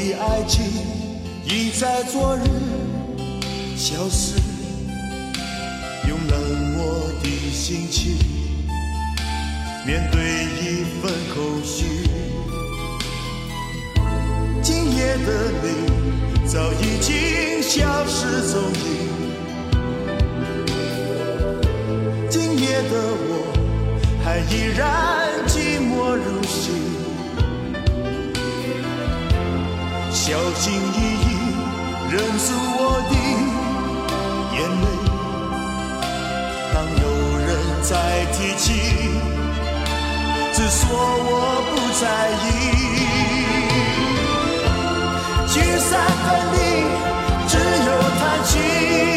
的爱情已在昨日消失，用冷漠的心情面对一份空虚。今夜的你早已经消失踪影，今夜的我还依然。小心翼翼，忍住我的眼泪。当有人再提起，只说我不在意。聚散分离，只有叹息。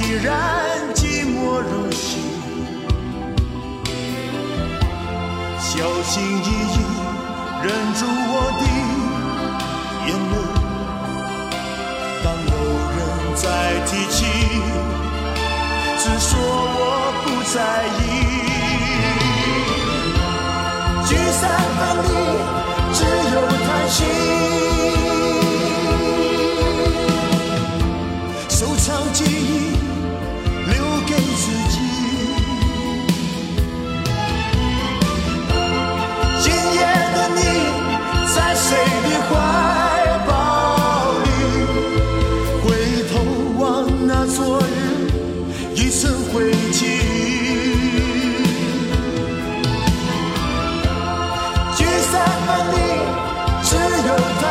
依然寂寞如昔，小心翼翼忍住我的眼泪。当有人再提起，只说我不在意，聚散分离，只有叹息。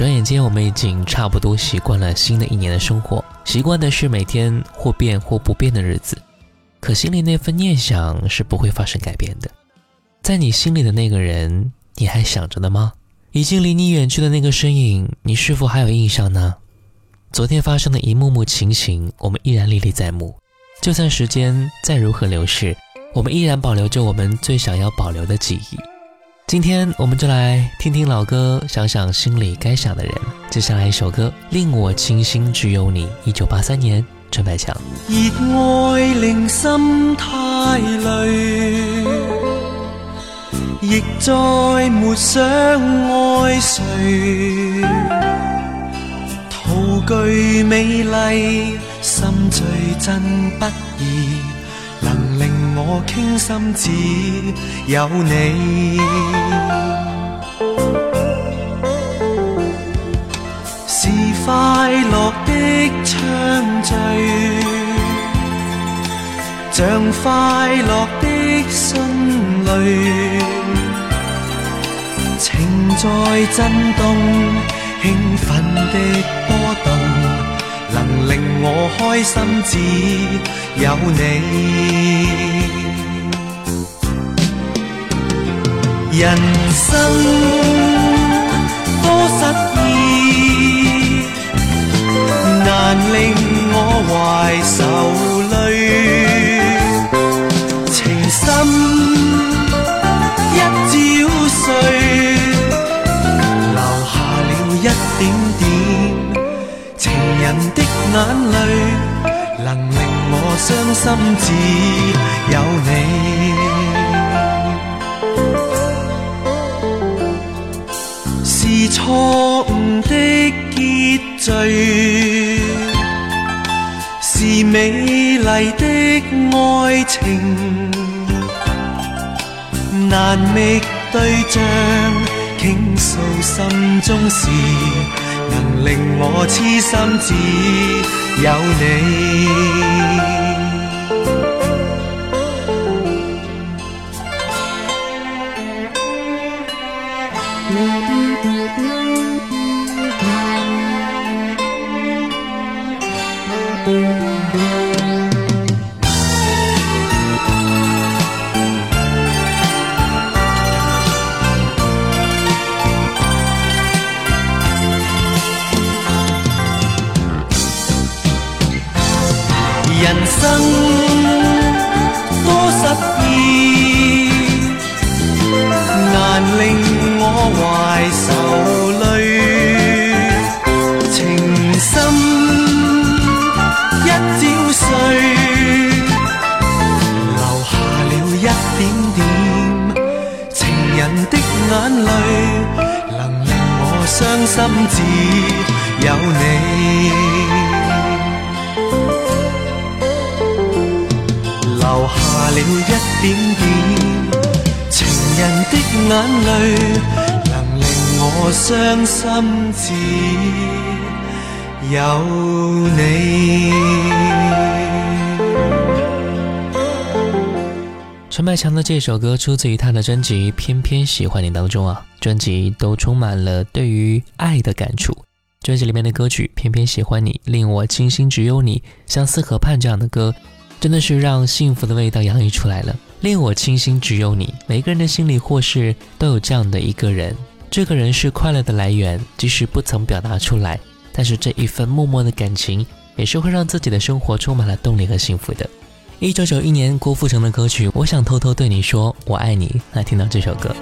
转眼间，我们已经差不多习惯了新的一年的生活，习惯的是每天或变或不变的日子，可心里那份念想是不会发生改变的。在你心里的那个人，你还想着呢吗？已经离你远去的那个身影，你是否还有印象呢？昨天发生的一幕幕情形，我们依然历历在目。就算时间再如何流逝，我们依然保留着我们最想要保留的记忆。今天我们就来听听老歌，想想心里该想的人。接下来一首歌，《令我倾心只有你》，一九八三年，陈百强。热爱令心太累，亦再没想爱谁。陶具美丽，心最真不。我倾心只有你，是快乐的唱聚，像快乐的心雷，情在震动，兴奋的波动，能令我开心。只有你，人生多失意，难令我怀愁泪。情深一朝碎，留下了一点点情人的眼泪。伤心只有你，是错误的结局，是美丽的爱情，难觅对象倾诉心中事，能令我痴心只有你。情人的眼能令我心，只有你。陈百强的这首歌出自于他的专辑《偏偏喜欢你》当中啊，专辑都充满了对于爱的感触。专辑里面的歌曲《偏偏喜欢你》、《令我倾心只有你》、《相思河畔》这样的歌。真的是让幸福的味道洋溢出来了，令我倾心只有你。每个人的心里或是都有这样的一个人，这个人是快乐的来源，即使不曾表达出来，但是这一份默默的感情也是会让自己的生活充满了动力和幸福的。一九九一年，郭富城的歌曲《我想偷偷对你说我爱你》，来听到这首歌。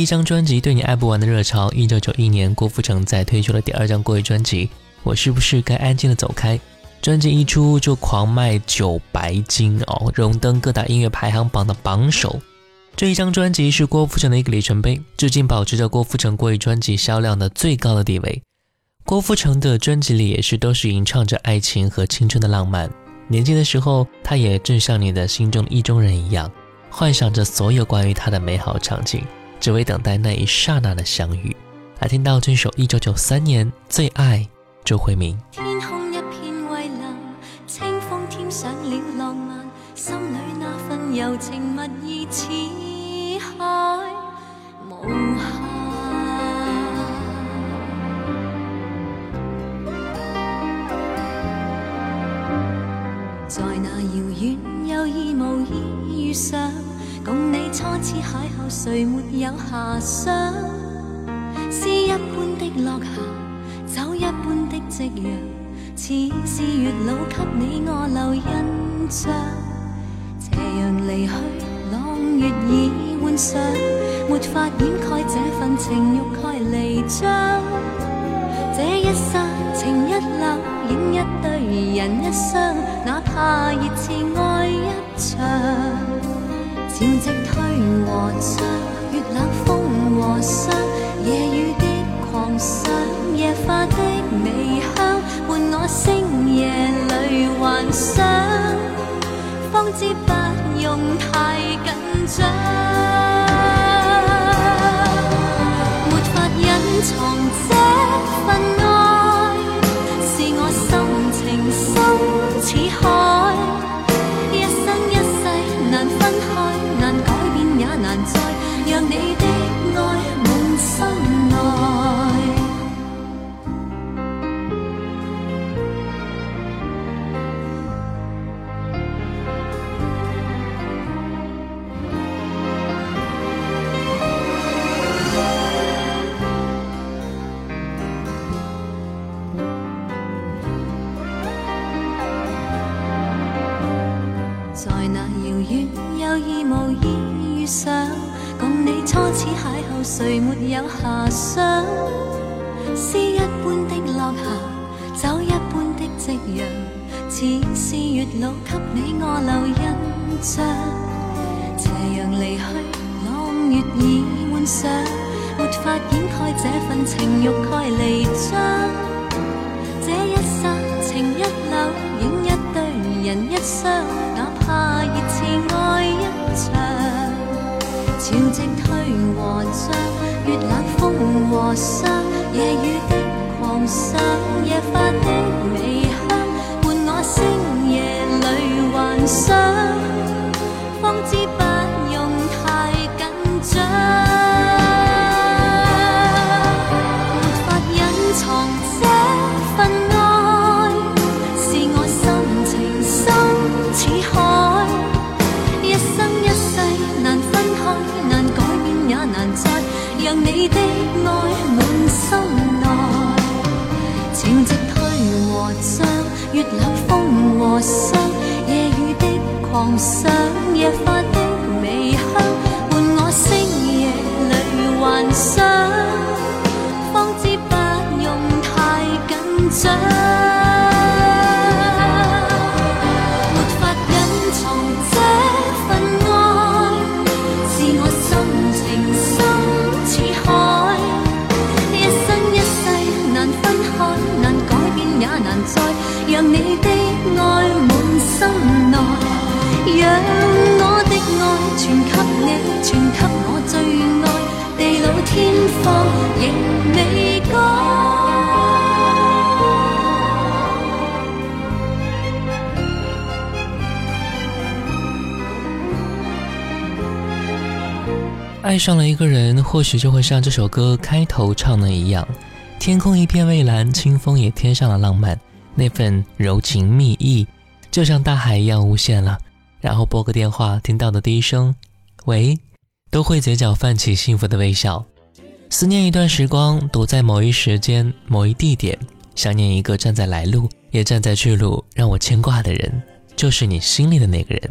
一张专辑对你爱不完的热潮。一九九一年，郭富城在推出了第二张国语专辑《我是不是该安静的走开》，专辑一出就狂卖九白金哦，荣登各大音乐排行榜的榜首。这一张专辑是郭富城的一个里程碑，至今保持着郭富城国语专辑销量的最高的地位。郭富城的专辑里也是都是吟唱着爱情和青春的浪漫。年轻的时候，他也正像你的心中意中人一样，幻想着所有关于他的美好场景。只为等待那一刹那的相遇来听到这首一九九三年最爱周慧敏天空一片蔚蓝清风添上了浪漫心里那份柔情蜜意似海无限在那遥远有意无意遇上共你初次邂逅，谁没有遐想？诗一般的落霞，酒一般的夕阳，似是月老给你我留印象。斜阳离去，朗月已换上，没法掩盖这份情欲盖弥彰。这一刹情一缕影一对人一双，哪怕热炽爱一场。潮汐推和唱，月冷风和霜，夜雨的狂想，夜花的微香，伴我星夜里幻想，方知不用太紧张，没法隐藏这份。need 哪怕熱炽愛一場，潮汐退和涨，月冷風和霜，夜雨的狂想，夜花的微香，伴我星夜里幻想，方知。你的爱满心内，潮汐退和涨，月冷风和霜，夜雨的狂想也发。爱上了一个人，或许就会像这首歌开头唱的一样，天空一片蔚蓝，清风也添上了浪漫，那份柔情蜜意，就像大海一样无限了。然后拨个电话，听到的第一声“喂”，都会嘴角泛起幸福的微笑。思念一段时光，躲在某一时间、某一地点，想念一个站在来路也站在去路，让我牵挂的人，就是你心里的那个人。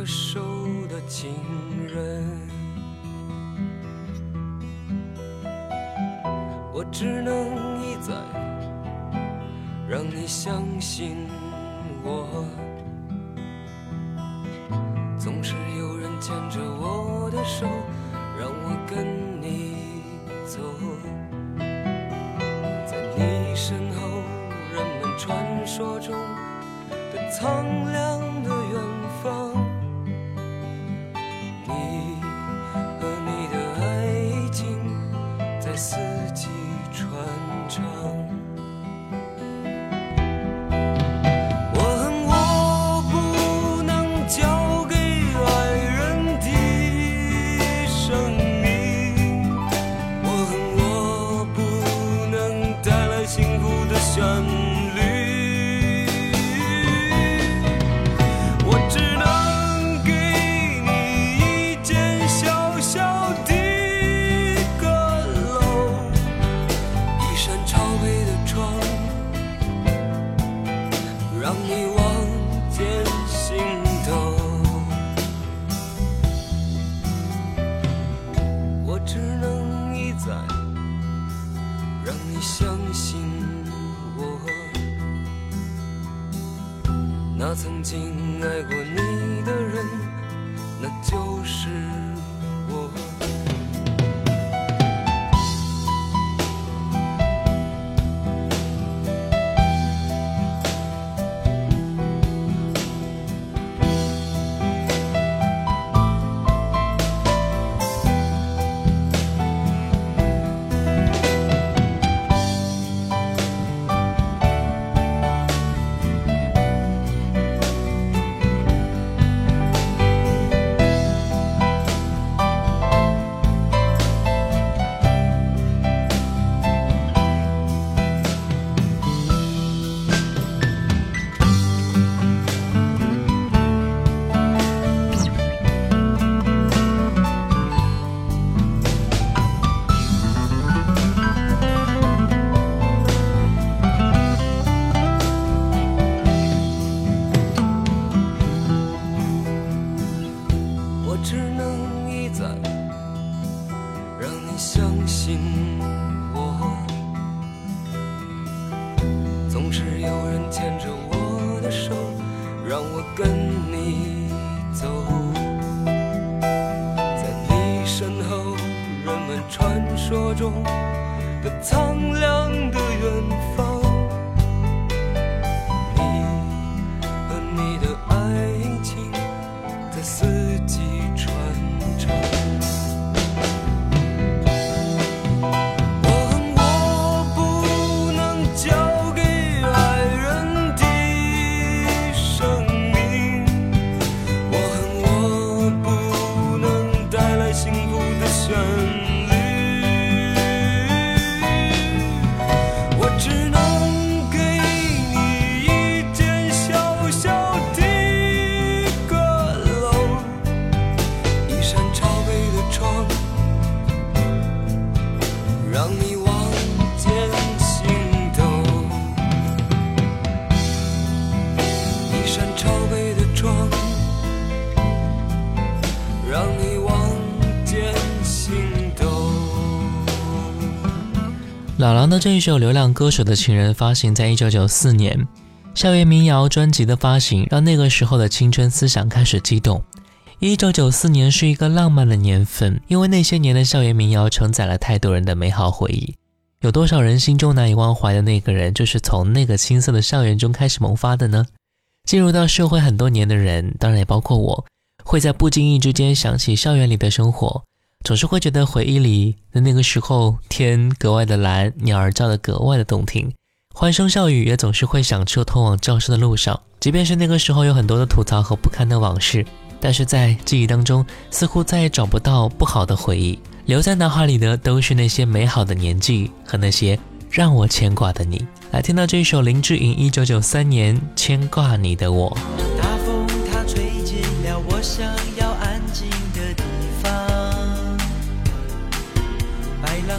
分手的情人，我只能一再让你相信我。老狼的这一首《流浪歌手的情人》发行在一九九四年，校园民谣专辑的发行让那个时候的青春思想开始激动。一九九四年是一个浪漫的年份，因为那些年的校园民谣承载了太多人的美好回忆。有多少人心中难以忘怀的那个人，就是从那个青涩的校园中开始萌发的呢？进入到社会很多年的人，当然也包括我，会在不经意之间想起校园里的生活。总是会觉得回忆里的那个时候，天格外的蓝，鸟儿叫的格外的动听，欢声笑语也总是会响彻通往教室的路上。即便是那个时候有很多的吐槽和不堪的往事，但是在记忆当中，似乎再也找不到不好的回忆，留在脑海里的都是那些美好的年纪和那些让我牵挂的你。来，听到这首林志颖一九九三年《牵挂你的我》。大风它吹进了我想要。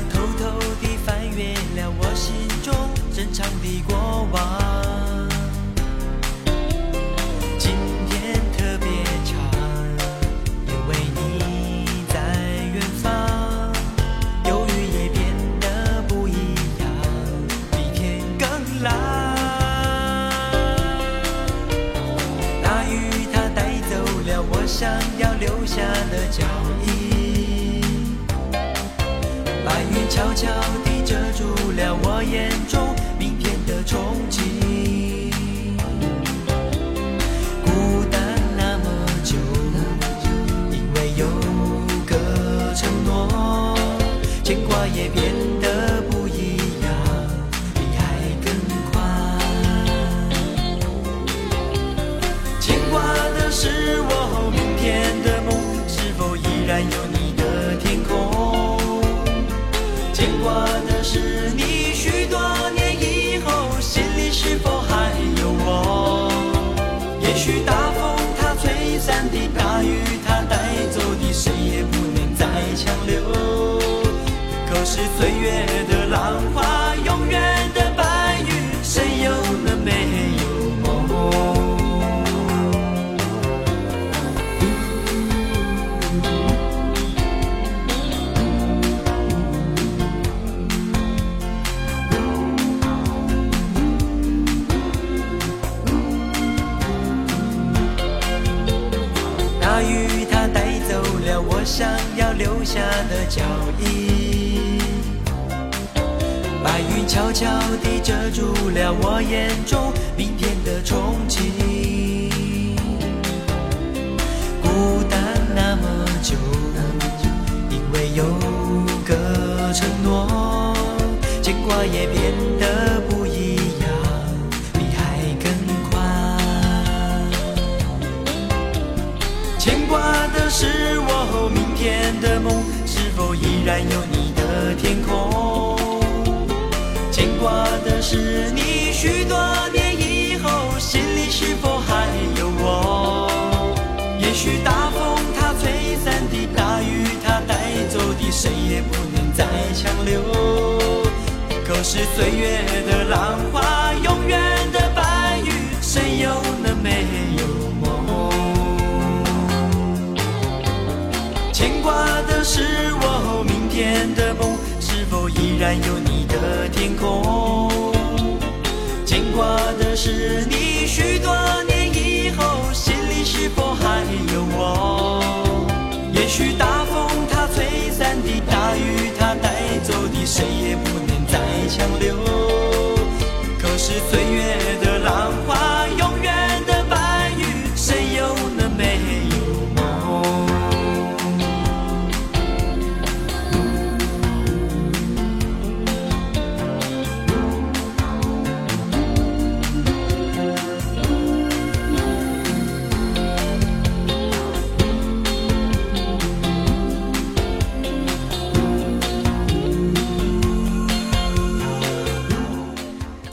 偷偷地翻阅了我心中珍藏的过往。悄悄地遮住了我眼中明天的憧憬，孤单那么久，因为有个承诺，牵挂也变得不一样，比爱更宽。牵挂的是我明天的梦，是否依然有你的天空？岁月的浪花，永远的白云，谁又能没有梦？大雨它带走了我想要留下的脚。悄悄地遮住了我眼中明天的憧憬。孤单那么久，因为有个承诺，牵挂也变得不一样，比海更宽。牵挂的是我明天的梦，是否依然有？许多年以后，心里是否还有我？也许大风它吹散的，大雨它带走的，谁也不能再强留。可是岁月的浪花，永远的白云，谁又能没有梦？牵挂的是我，明天的梦是否依然有你的天空？挂的是你，许多年以后，心里是否还有我？也许大风它吹散的，大雨它带走的，谁也不能再强留。可是岁月。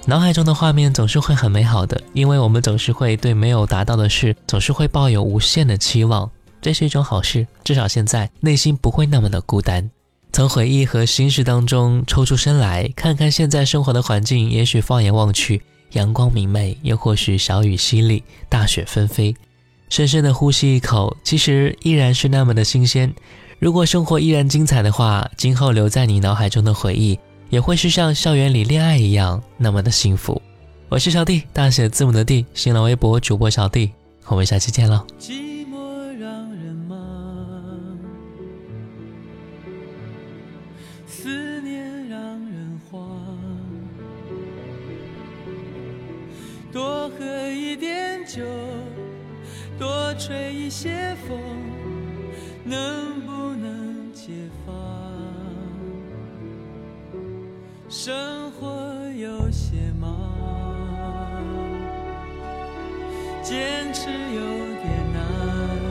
脑海中的画面总是会很美好的，因为我们总是会对没有达到的事总是会抱有无限的期望，这是一种好事，至少现在内心不会那么的孤单。从回忆和心事当中抽出身来看看现在生活的环境，也许放眼望去阳光明媚，又或许小雨淅沥，大雪纷飞。深深的呼吸一口，其实依然是那么的新鲜。如果生活依然精彩的话，今后留在你脑海中的回忆。也会是像校园里恋爱一样那么的幸福。我是小弟，大写字母的弟，新浪微博主播小弟，我们下期见了。寂寞让人忙，思念让人慌，多喝一点酒，多吹一些风，能不能解放？生活有些忙，坚持有点难。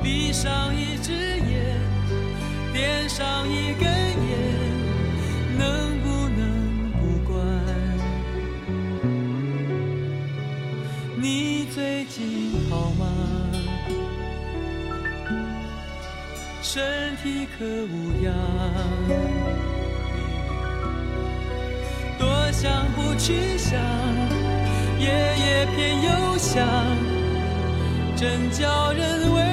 闭上一只眼，点上一根烟，能。身体可无恙？多想不去想，夜夜偏又想，真叫人。为。